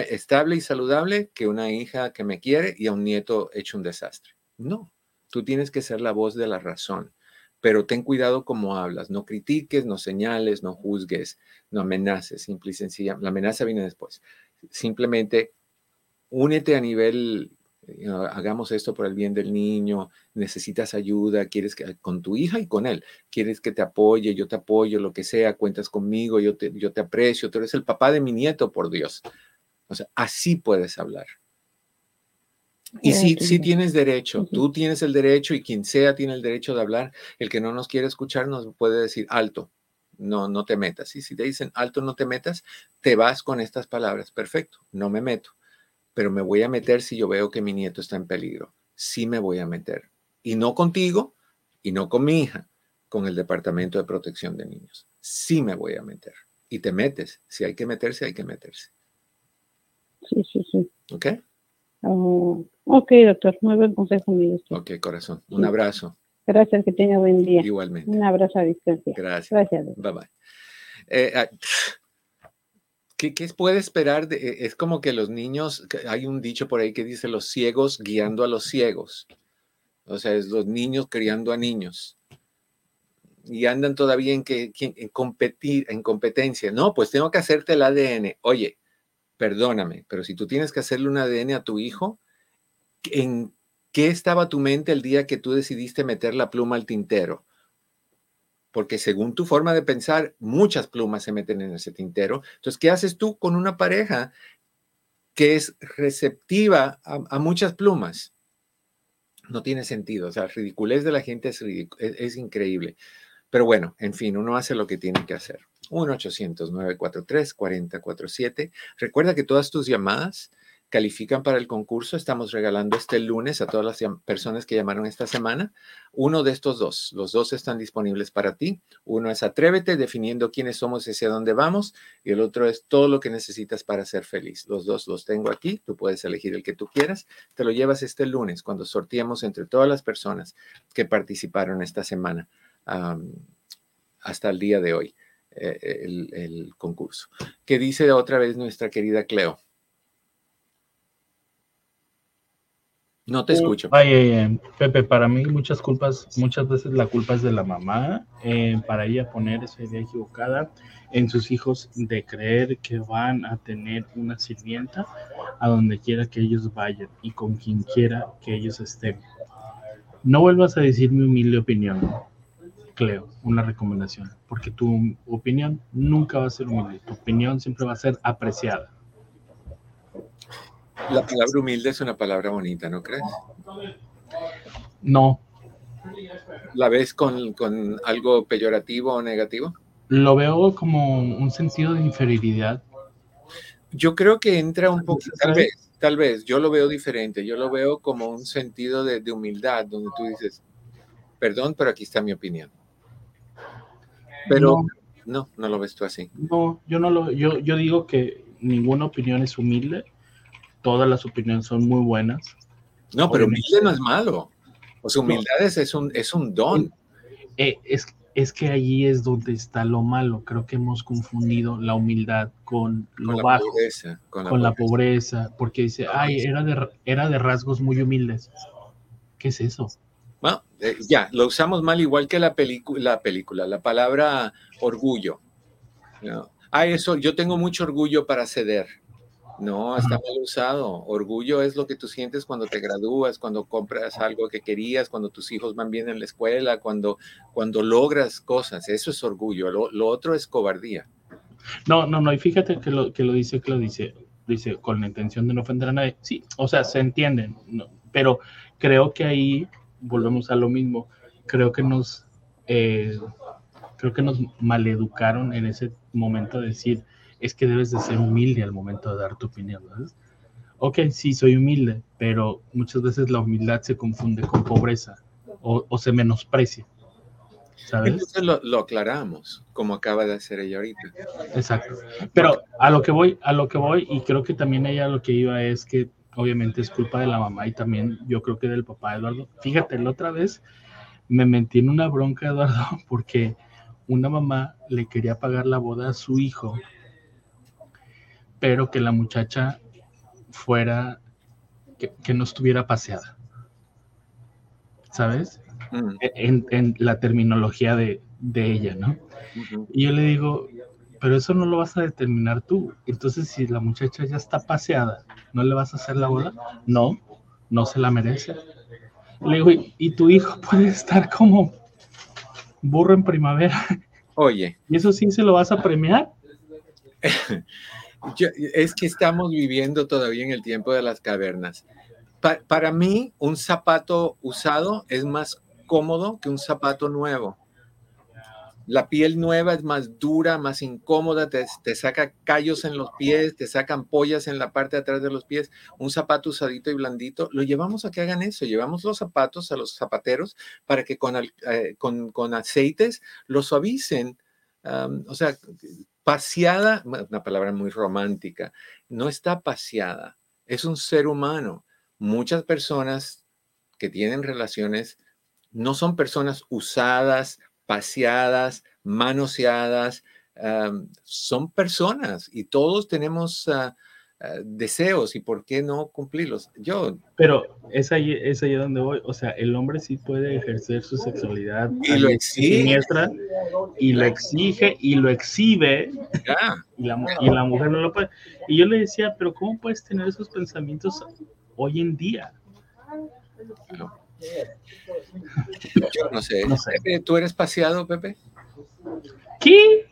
estable y saludable que una hija que me quiere y a un nieto hecho un desastre. No, Tú tienes que ser la voz de la razón, pero ten cuidado cómo hablas. No critiques, no señales, no juzgues, no amenaces, simple y sencilla. La amenaza viene después. Simplemente únete a nivel, eh, hagamos esto por el bien del niño, necesitas ayuda, quieres que con tu hija y con él, quieres que te apoye, yo te apoyo, lo que sea, cuentas conmigo, yo te, yo te aprecio, tú eres el papá de mi nieto, por Dios. O sea, así puedes hablar. Y sí, sí tienes derecho, tú tienes el derecho y quien sea tiene el derecho de hablar. El que no nos quiere escuchar nos puede decir alto, no, no te metas. Y si te dicen alto, no te metas, te vas con estas palabras. Perfecto, no me meto, pero me voy a meter si yo veo que mi nieto está en peligro. Sí me voy a meter. Y no contigo y no con mi hija, con el Departamento de Protección de Niños. Sí me voy a meter. Y te metes. Si hay que meterse, hay que meterse. Sí, sí, sí. ¿Ok? Oh, ok, doctor, muy buen consejo, mi doctor. Ok, corazón. Un abrazo. Gracias, que tenga buen día. Igualmente. Un abrazo a distancia. Gracias. Gracias. Bye bye. Eh, ah, ¿qué, ¿Qué puede esperar? De, e, es como que los niños, hay un dicho por ahí que dice los ciegos guiando a los ciegos. O sea, es los niños criando a niños. y andan todavía en, que, en competir, en competencia. No, pues tengo que hacerte el ADN. Oye, perdóname, pero si tú tienes que hacerle un ADN a tu hijo, ¿en qué estaba tu mente el día que tú decidiste meter la pluma al tintero? Porque según tu forma de pensar, muchas plumas se meten en ese tintero. Entonces, ¿qué haces tú con una pareja que es receptiva a, muchas plumas? No tiene sentido. O sea, la ridiculez de la gente es, es increíble. Pero bueno, en fin, uno hace lo que tiene que hacer. 1-800-943-4047. Recuerda que todas tus llamadas califican para el concurso. Estamos regalando este lunes a todas las personas que llamaron esta semana. Uno de estos dos, los dos están disponibles para ti. Uno es Atrévete, definiendo quiénes somos y hacia dónde vamos. Y el otro es todo lo que necesitas para ser feliz. Los dos los tengo aquí. Tú puedes elegir el que tú quieras. Te lo llevas este lunes cuando sorteamos entre todas las personas que participaron esta semana hasta el día de hoy. Eh, el, concurso. ¿Qué dice otra vez nuestra querida Cleo? No te escucho. Ay, Pepe, para mí muchas culpas, muchas veces la culpa es de la mamá, eh, para ella poner esa idea equivocada en sus hijos de creer que van a tener una sirvienta a donde quiera que ellos vayan y con quien quiera que ellos estén. No vuelvas a decir mi humilde opinión. Cleo, una recomendación, porque tu opinión nunca va a ser humilde, tu opinión siempre va a ser apreciada. La palabra humilde es una palabra bonita, ¿no crees? No. ¿La ves con, con algo peyorativo o negativo? Lo veo como un sentido de inferioridad. Yo creo que entra un poco, tal vez, tal vez, yo lo veo diferente, yo lo veo como un sentido de, de humildad, donde tú dices, perdón, pero aquí está mi opinión. Pero no, no, lo ves tú así. No, yo no lo, yo, yo digo que ninguna opinión es humilde, todas las opiniones son muy buenas. No, pero humilde no es malo. O sea, humildad es, un, es un don. Eh, es, es que allí es donde está lo malo. Creo que hemos confundido la humildad con lo bajo, con, la, pobreza. porque dice, ay, era de, era de rasgos muy humildes. ¿Qué es eso? Bueno, eh, ya, lo usamos mal igual que la, la película, la palabra orgullo. Ah, eso, yo tengo mucho orgullo para ceder. No, está mal usado. Orgullo es lo que tú sientes cuando te gradúas, cuando compras algo que querías, cuando tus hijos van bien en la escuela, cuando, cuando logras cosas. Eso es orgullo. Lo, otro es cobardía. No, no, no. Y fíjate que lo, que lo dice, que lo dice, dice con la intención de no ofender a nadie. Sí, o sea, se entienden, pero creo que ahí volvemos a lo mismo. Creo que nos, eh, creo que nos maleducaron en ese momento de decir, es que debes de ser humilde al momento de dar tu opinión. Ok, sí, soy humilde, pero muchas veces la humildad se confunde con pobreza o, se menosprecia. ¿sabes? Entonces lo, aclaramos, como acaba de hacer ella ahorita. Exacto. Pero a lo que voy, a lo que voy, y creo que también ella lo que iba es que obviamente es culpa de la mamá y también yo creo que del papá Eduardo. Fíjate, la otra vez me metí en una bronca, Eduardo, porque una mamá le quería pagar la boda a su hijo, pero que la muchacha fuera, que, no estuviera paseada. ¿Sabes? Mm. En, la terminología de, ella, ¿no? Y yo le digo, pero eso no lo vas a determinar tú. Entonces, si la muchacha ya está paseada, ¿no le vas a hacer la boda? No, no se la merece. Le digo, y tu hijo puede estar como burro en primavera. Oye. ¿Y eso sí se lo vas a premiar? es que estamos viviendo todavía en el tiempo de las cavernas. para mí, un zapato usado es más cómodo que un zapato nuevo. La piel nueva es más dura, más incómoda, te, saca callos en los pies, te sacan pollas en la parte de atrás de los pies. Un zapato usadito y blandito, lo llevamos a que hagan eso. Llevamos los zapatos a los zapateros para que con, eh, con, aceites los suavicen. o sea, paseada, una palabra muy romántica, no está paseada, es un ser humano. Muchas personas que tienen relaciones no son personas usadas, paseadas, manoseadas, son personas y todos tenemos, eh, deseos y por qué no cumplirlos. Yo. Pero es ahí, es ahí donde voy. O sea, el hombre sí puede ejercer su sexualidad y lo exige. y lo exige y lo exhibe. Y, la, y la mujer no lo puede. Y yo le decía, pero ¿cómo puedes tener esos pensamientos hoy en día? Yo no sé. ¿Tú eres paseado, Pepe? ¿Qué?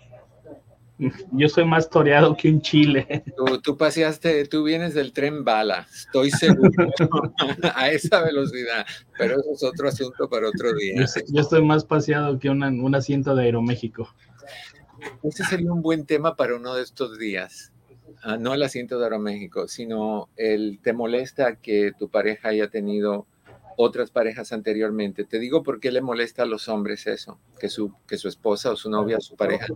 Yo soy más toreado que un chile. Tú, paseaste, tú vienes del tren bala, estoy seguro, a esa velocidad, pero eso es otro asunto para otro día. Yo, estoy más paseado que un asiento de Aeroméxico. Ese sería un buen tema para uno de estos días. Ah, no el asiento de Aeroméxico, sino el te molesta que tu pareja haya tenido otras parejas anteriormente. Te digo por qué le molesta a los hombres eso, que su, que su esposa o su novia su pareja,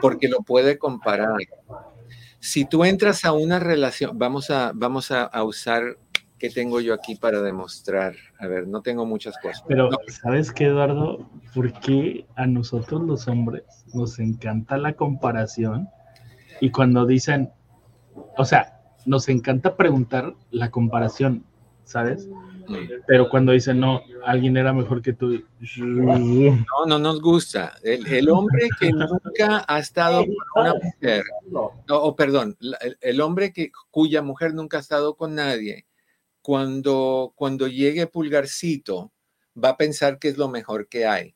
porque lo puede comparar. Si tú entras a una relación, vamos a, vamos a, usar qué tengo yo aquí para demostrar. A ver, no tengo muchas cosas. Pero, ¿sabes qué, Eduardo? ¿Por qué a nosotros los hombres nos encanta la comparación? Y cuando dicen, o sea, nos encanta preguntar la comparación, ¿sabes? Pero cuando dicen, no, alguien era mejor que tú. No, no nos gusta. El, hombre que nunca ha estado con una mujer, o perdón, el, hombre que, cuya mujer nunca ha estado con nadie, cuando, cuando llegue Pulgarcito, va a pensar que es lo mejor que hay.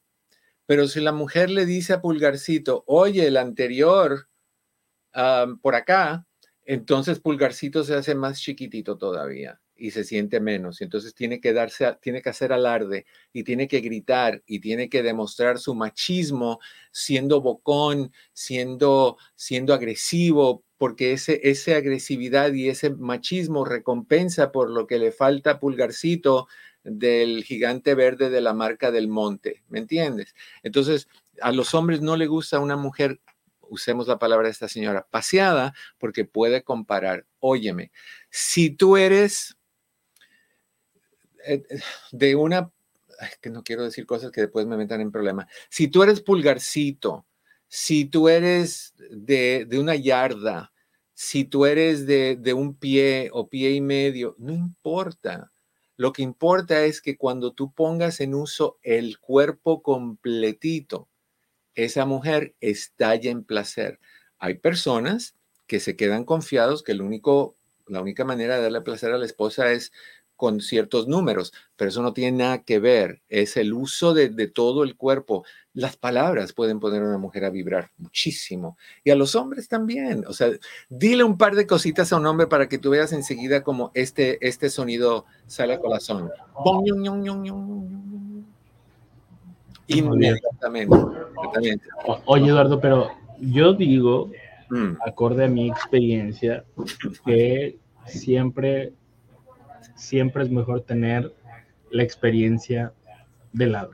Pero si la mujer le dice a Pulgarcito, oye, el anterior por acá, entonces Pulgarcito se hace más chiquitito todavía y se siente menos. Entonces tiene que darse, tiene que hacer alarde y tiene que gritar y tiene que demostrar su machismo siendo bocón, siendo, siendo agresivo, porque ese, esa agresividad y ese machismo recompensa por lo que le falta pulgarcito del gigante verde de la marca del monte, ¿me entiendes? Entonces, a los hombres no le gusta una mujer usemos la palabra de esta señora, paseada, porque puede comparar. Óyeme, si tú eres de una, que no quiero decir cosas que después me metan en problema. Si tú eres pulgarcito, si tú eres de, una yarda, si tú eres de, de un pie o pie y medio, no importa. Lo que importa es que cuando tú pongas en uso el cuerpo completito, esa mujer estalla en placer. Hay personas que se quedan confiados que el único, la única manera de darle placer a la esposa es con ciertos números, pero eso no tiene nada que ver, es el uso de, todo el cuerpo. Las palabras pueden poner a una mujer a vibrar muchísimo y a los hombres también. O sea, dile un par de cositas a un hombre para que tú veas enseguida como este, este sonido sale a corazón. Inmediatamente. Oye, Eduardo, pero yo digo, mm. acorde a mi experiencia, que siempre siempre es mejor tener la experiencia de lado.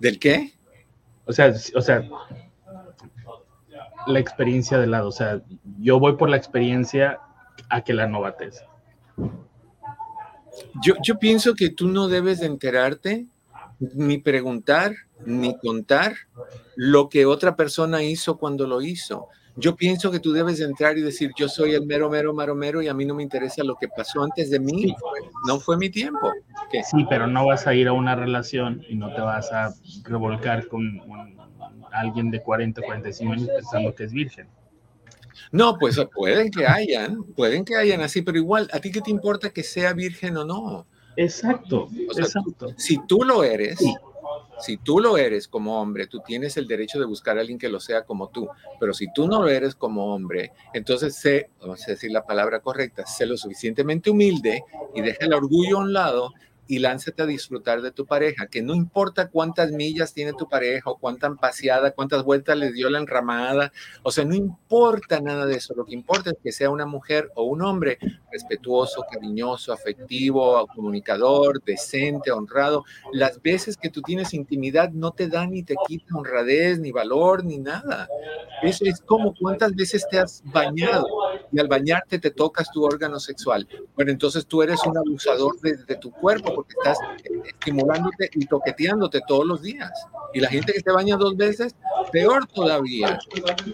¿Del qué? O sea, o sea, la experiencia de lado. O sea, yo voy por la experiencia a que la novates. Yo, yo pienso que tú no debes de enterarte, ni preguntar, ni contar lo que otra persona hizo cuando lo hizo. Yo pienso que tú debes entrar y decir, yo soy el mero, mero, mero, y a mí no me interesa lo que pasó antes de mí, no fue mi tiempo. Sí, pero no vas a ir a una relación y no te vas a revolcar con, alguien de 40, 45 años pensando que es virgen. No, pues pueden que hayan, pueden que hayan así, pero igual, ¿a ti qué te importa que sea virgen o no? Exacto, exacto. si tú lo eres, si tú lo eres como hombre, tú tienes el derecho de buscar a alguien que lo sea como tú. Pero si tú no lo eres como hombre, entonces sé, vamos a decir la palabra correcta, sé lo suficientemente humilde y deja el orgullo a un lado y lánzate a disfrutar de tu pareja, que no importa cuántas millas tiene tu pareja o cuánta paseada, cuántas vueltas le dio la enramada, o sea, no importa nada de eso, lo que importa es que sea una mujer o un hombre respetuoso, cariñoso, afectivo, comunicador, decente, honrado. Las veces que tú tienes intimidad no te da ni te quita honradez, ni valor, ni nada. Eso es como cuántas veces te has bañado y al bañarte te tocas tu órgano sexual. Bueno, entonces tú eres un abusador de, tu cuerpo porque estás estimulándote y toqueteándote todos los días. Y la gente que se baña dos veces, peor todavía.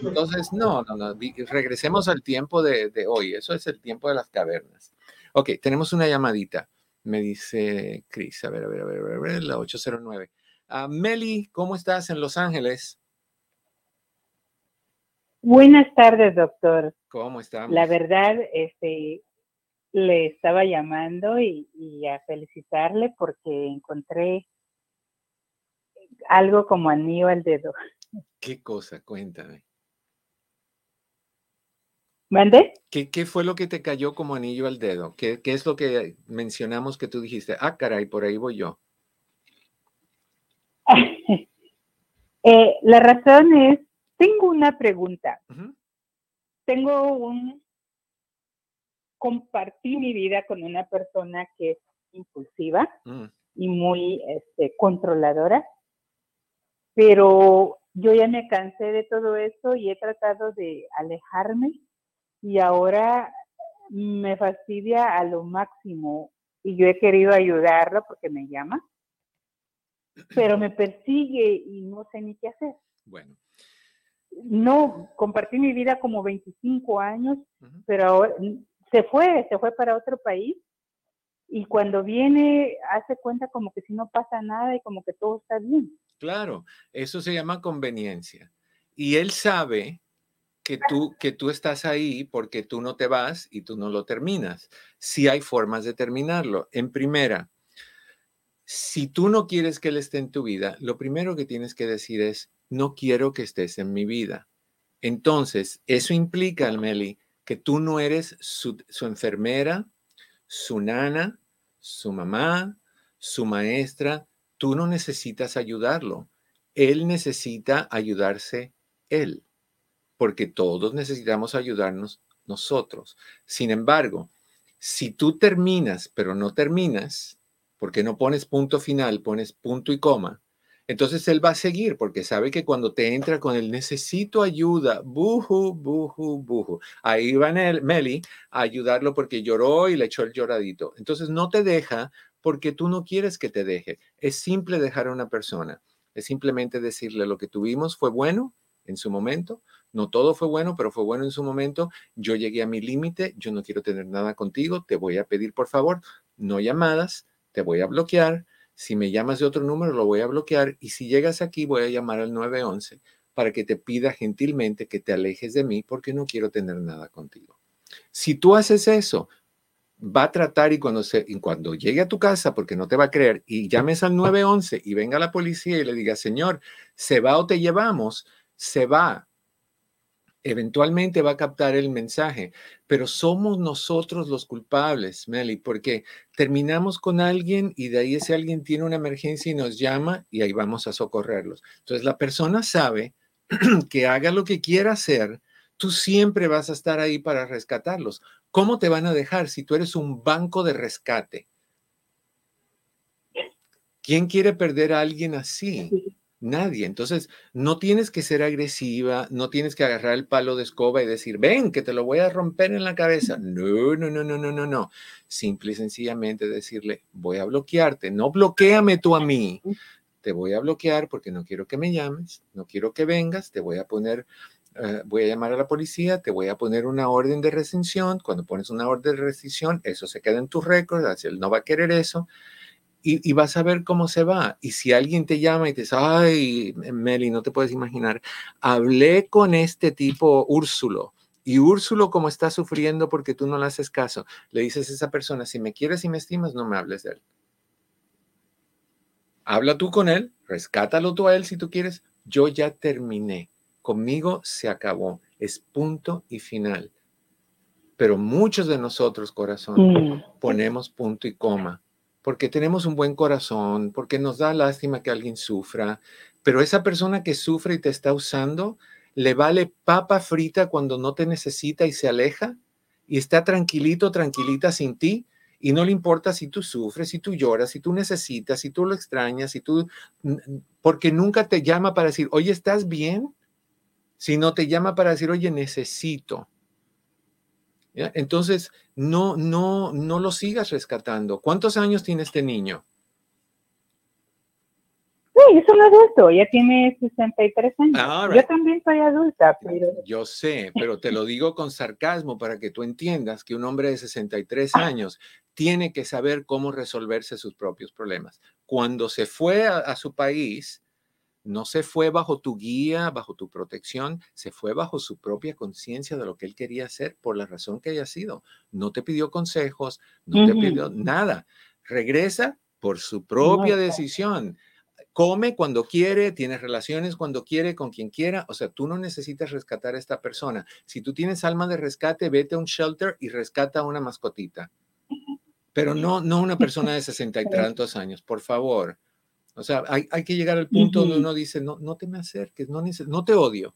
Entonces, no, no, no, regresemos al tiempo de, hoy. Eso es el tiempo de las cavernas. Ok, tenemos una llamadita. Me dice Chris, a ver, a ver, a ver, a ver, la 809. Uh, Meli, ¿cómo estás en Los Ángeles? Buenas tardes, doctor. ¿Cómo estamos? La verdad, este, le estaba llamando y, y, a felicitarle porque encontré algo como anillo al dedo. ¿Qué cosa? Cuéntame. ¿Mande? ¿Qué, ¿Qué, fue lo que te cayó como anillo al dedo? ¿Qué, ¿Qué, es lo que mencionamos que tú dijiste? Ah, caray, por ahí voy yo. eh, la razón es, tengo una pregunta. Uh -huh. Tengo un... Compartí mi vida con una persona que es impulsiva -huh. y muy este, controladora, pero yo ya me cansé de todo eso y he tratado de alejarme y ahora me fastidia a lo máximo y yo he querido ayudarlo porque me llama, pero me persigue y no sé ni qué hacer. Bueno. No, compartí mi vida como 25 años, uh -huh. pero ahora se fue, se fue para otro país y cuando viene hace cuenta como que si no pasa nada y como que todo está bien. Claro, eso se llama conveniencia. Y él sabe que tú, que tú estás ahí porque tú no te vas y tú no lo terminas. Sí hay formas de terminarlo. En primera, si tú no quieres que él esté en tu vida, lo primero que tienes que decir es, no quiero que estés en mi vida. Entonces, eso implica, Meli, que tú no eres su, su enfermera, su nana, su mamá, su maestra. Tú no necesitas ayudarlo. Él necesita ayudarse él porque todos necesitamos ayudarnos nosotros. Sin embargo, si tú terminas, pero no terminas, porque no pones punto final, pones punto y coma, entonces él va a seguir porque sabe que cuando te entra con el necesito ayuda, buju, buju, buju, ahí va Meli a ayudarlo porque lloró y le echó el lloradito. Entonces no te deja porque tú no quieres que te deje. Es simple dejar a una persona. Es simplemente decirle lo que tuvimos fue bueno en su momento, no todo fue bueno, pero fue bueno en su momento. Yo llegué a mi límite, yo no quiero tener nada contigo, te voy a pedir por favor, no llamadas, te voy a bloquear. Si me llamas de otro número, lo voy a bloquear. Y si llegas aquí, voy a llamar al 911 para que te pida gentilmente que te alejes de mí porque no quiero tener nada contigo. Si tú haces eso, va a tratar y cuando, se, y cuando llegue a tu casa, porque no te va a creer, y llames al 911 y venga la policía y le diga, señor, se va o te llevamos, se va, eventualmente va a captar el mensaje, pero somos nosotros los culpables, Meli, porque terminamos con alguien y de ahí ese alguien tiene una emergencia y nos llama y ahí vamos a socorrerlos. Entonces la persona sabe que haga lo que quiera hacer, tú siempre vas a estar ahí para rescatarlos. ¿Cómo te van a dejar si tú eres un banco de rescate? ¿Quién quiere perder a alguien así? Nadie. Entonces, no tienes que ser agresiva, no tienes que agarrar el palo de escoba y decir, ven, que te lo voy a romper en la cabeza. No, no, no, no, no, no, no. Simple y sencillamente decirle, voy a bloquearte. No bloqueame tú a mí. Te voy a bloquear porque no quiero que me llames, no quiero que vengas, te voy a poner, uh, voy a llamar a la policía, te voy a poner una orden de restricción. Cuando pones una orden de restricción, eso se queda en tu récord, él no va a querer eso. Y, y, vas a ver cómo se va. Y si alguien te llama y te dice, ay, Meli, no te puedes imaginar, hablé con este tipo Úrsulo. Y Úrsulo, como está sufriendo porque tú no le haces caso, le dices a esa persona, si me quieres y me estimas, no me hables de él. Habla tú con él, rescátalo tú a él si tú quieres. Yo ya terminé. Conmigo se acabó. Es punto y final. Pero muchos de nosotros, corazón, mm. ponemos punto y coma porque tenemos un buen corazón, porque nos da lástima que alguien sufra, pero esa persona que sufre y te está usando, le vale papa frita cuando no te necesita y se aleja y está tranquilito, tranquilita sin ti y no le importa si tú sufres, si tú lloras, si tú necesitas, si tú lo extrañas, si tú, porque nunca te llama para decir, oye, ¿estás bien? Sino te llama para decir, oye, necesito. Entonces, no, no, no lo sigas rescatando. ¿Cuántos años tiene este niño? Sí, es un adulto, ya tiene 63 años. Ah, yo también soy adulta, pero... Yo sé, pero te lo digo con sarcasmo para que tú entiendas que un hombre de 63 años tiene que saber cómo resolverse sus propios problemas. Cuando se fue a su país, no se fue bajo tu guía, bajo tu protección, se fue bajo su propia conciencia de lo que él quería hacer por la razón que haya sido. No te pidió consejos, no te pidió nada. Regresa por su propia decisión. Come cuando quiere, tiene relaciones cuando quiere, con quien quiera. O sea, tú no necesitas rescatar a esta persona. Si tú tienes alma de rescate, vete a un shelter y rescata a una mascotita. Pero no, no una persona de sesenta y tantos años, por favor. O sea, hay, que llegar al punto donde uno dice, no, no te me acerques, no, no te odio,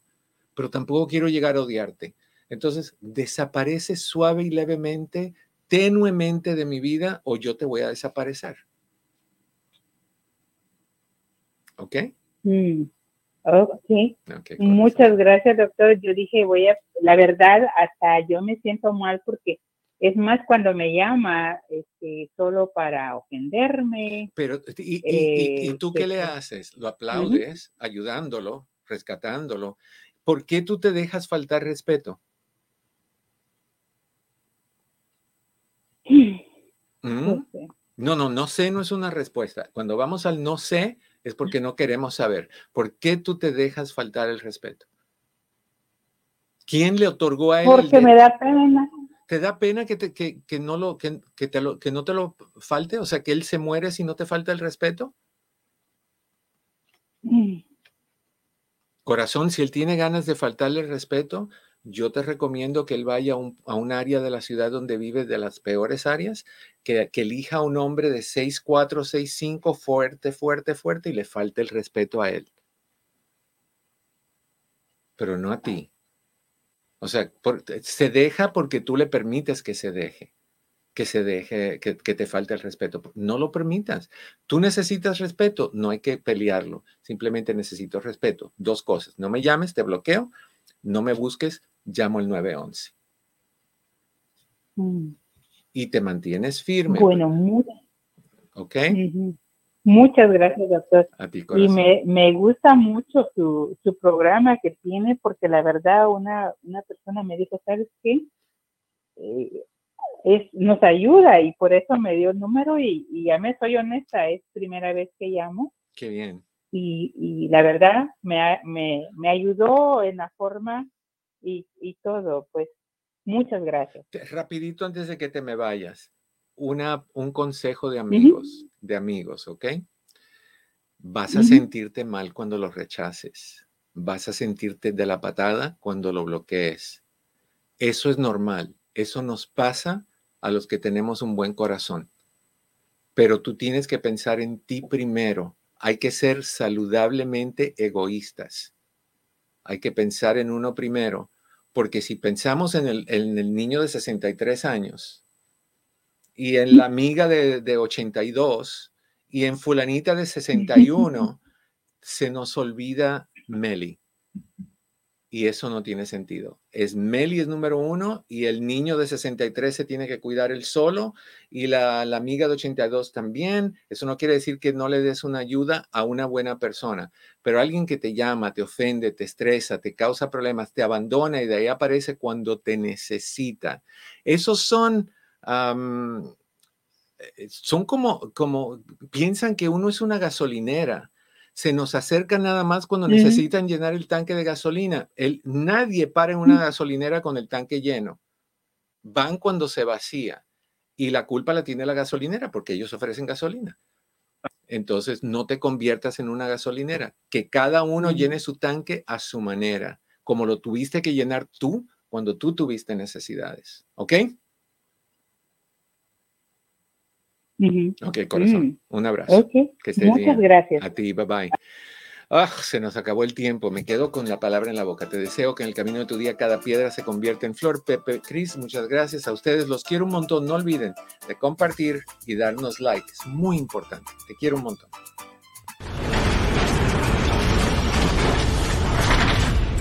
pero tampoco quiero llegar a odiarte. Entonces, desaparece suave y levemente, tenuemente de mi vida o yo te voy a desaparecer. ¿Ok? Mm, ok. Muchas gracias, doctor. Yo dije, voy a, la verdad, hasta yo me siento mal porque es más cuando me llama este, solo para ofenderme. Pero, ¿y, tú qué le este, haces? ¿Lo aplaudes, ayudándolo, rescatándolo? ¿Por qué tú te dejas faltar respeto? ¿Mm? No, no, no sé, no es una respuesta. Cuando vamos al no sé, es porque no queremos saber. ¿Por qué tú te dejas faltar el respeto? ¿Quién le otorgó a él? Porque me da pena. ¿Te da pena que, te, que, que no lo, que, que, te lo, que no te lo falte? O sea, que él se muere si no te falta el respeto. Mm. Corazón, si él tiene ganas de faltarle el respeto, yo te recomiendo que él vaya a un, a un área de la ciudad donde vive, de las peores áreas, que, que elija a un hombre de 6'4, 6'5, fuerte, fuerte, fuerte, y le falte el respeto a él. Pero no a ti. O sea, se deja porque tú le permites que se deje, que se deje, que, te falte el respeto. No lo permitas. Tú necesitas respeto, no hay que pelearlo. Simplemente necesito respeto. Dos cosas. No me llames, te bloqueo. No me busques, llamo el 911. Mm. Y te mantienes firme. Bueno, muy. ¿Ok? Muchas gracias, doctor. y me, me, gusta mucho su, su, programa que tiene, porque la verdad una, una persona me dijo, ¿sabes qué? Eh, es, nos ayuda y por eso me dio el número y, y, ya me soy honesta, es primera vez que llamo. Qué bien. Y, y la verdad me, me, me, ayudó en la forma y, y todo, pues muchas gracias. Rapidito antes de que te me vayas una, un consejo de amigos, de amigos, ¿ok? Vas a sentirte mal cuando lo rechaces. Vas a sentirte de la patada cuando lo bloquees. Eso es normal. Eso nos pasa a los que tenemos un buen corazón. Pero tú tienes que pensar en ti primero. Hay que ser saludablemente egoístas. Hay que pensar en uno primero. Porque si pensamos en el, en el niño de 63 años, y en la amiga de, de 82 y en fulanita de 61 se nos olvida Meli. Y eso no tiene sentido. Es Meli es número uno y el niño de 63 se tiene que cuidar él solo y la, la, amiga de 82 también. Eso no quiere decir que no le des una ayuda a una buena persona, pero alguien que te llama, te ofende, te estresa, te causa problemas, te abandona y de ahí aparece cuando te necesita. Esos son eh, son como, como, piensan que uno es una gasolinera. Se nos acerca nada más cuando necesitan llenar el tanque de gasolina. El, nadie para en una mm. gasolinera con el tanque lleno. Van cuando se vacía. Y la culpa la tiene la gasolinera porque ellos ofrecen gasolina. Entonces, no te conviertas en una gasolinera. Que cada uno llene su tanque a su manera, como lo tuviste que llenar tú cuando tú tuviste necesidades. ¿Ok? Ok, corazón. Un abrazo. Muchas gracias. A ti, bye bye. Ah, se nos acabó el tiempo. Me quedo con la palabra en la boca. Te deseo que en el camino de tu día cada piedra se convierta en flor. Pepe, Cris, muchas gracias a ustedes. Los quiero un montón. No olviden de compartir y darnos like. Es muy importante. Te quiero un montón.